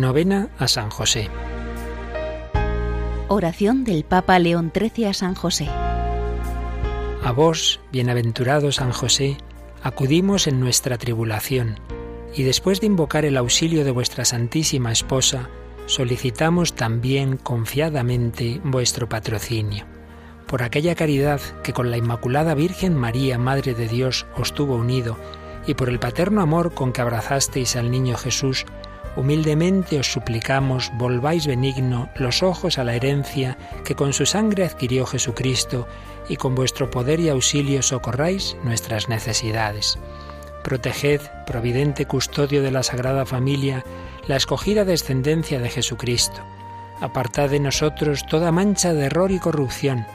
Novena a San José. Oración del Papa León XIII a San José. A vos, bienaventurado San José, acudimos en nuestra tribulación, y después de invocar el auxilio de vuestra Santísima Esposa, solicitamos también confiadamente vuestro patrocinio. Por aquella caridad que con la Inmaculada Virgen María, Madre de Dios, os tuvo unido, y por el paterno amor con que abrazasteis al niño Jesús, humildemente os suplicamos volváis benigno los ojos a la herencia que con su sangre adquirió Jesucristo, y con vuestro poder y auxilio socorráis nuestras necesidades. Proteged, providente custodio de la Sagrada Familia, la escogida descendencia de Jesucristo. Apartad de nosotros toda mancha de error y corrupción.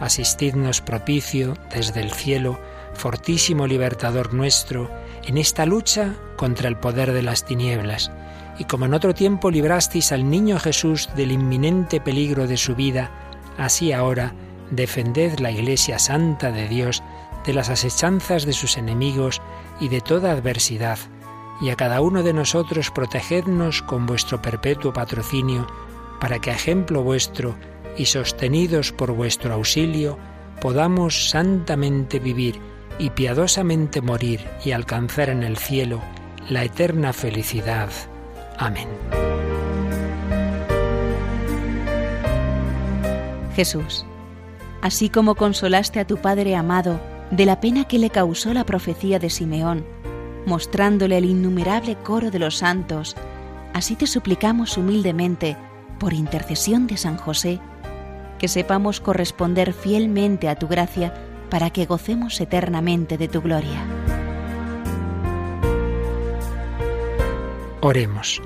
Asistidnos propicio desde el cielo, fortísimo libertador nuestro, en esta lucha contra el poder de las tinieblas. Y como en otro tiempo librasteis al niño Jesús del inminente peligro de su vida, así ahora defended la Iglesia Santa de Dios de las asechanzas de sus enemigos y de toda adversidad y a cada uno de nosotros protegednos con vuestro perpetuo patrocinio, para que ejemplo vuestro y sostenidos por vuestro auxilio, podamos santamente vivir y piadosamente morir y alcanzar en el cielo la eterna felicidad. Amén. Jesús, así como consolaste a tu Padre amado de la pena que le causó la profecía de Simeón, mostrándole el innumerable coro de los santos, así te suplicamos humildemente, por intercesión de San José, que sepamos corresponder fielmente a tu gracia para que gocemos eternamente de tu gloria. Oremos.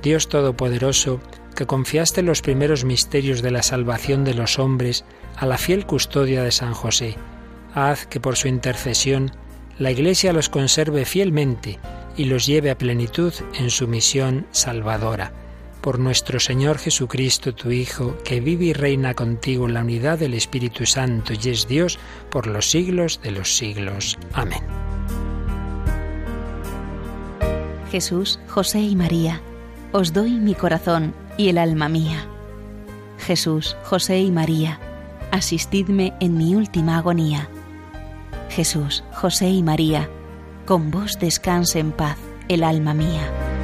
Dios Todopoderoso, que confiaste los primeros misterios de la salvación de los hombres a la fiel custodia de San José, haz que por su intercesión la Iglesia los conserve fielmente y los lleve a plenitud en su misión salvadora. Por nuestro Señor Jesucristo, tu Hijo, que vive y reina contigo en la unidad del Espíritu Santo y es Dios por los siglos de los siglos. Amén. Jesús, José y María, os doy mi corazón y el alma mía. Jesús, José y María, asistidme en mi última agonía Jesús, José y María, con vos descanse en paz el alma mía.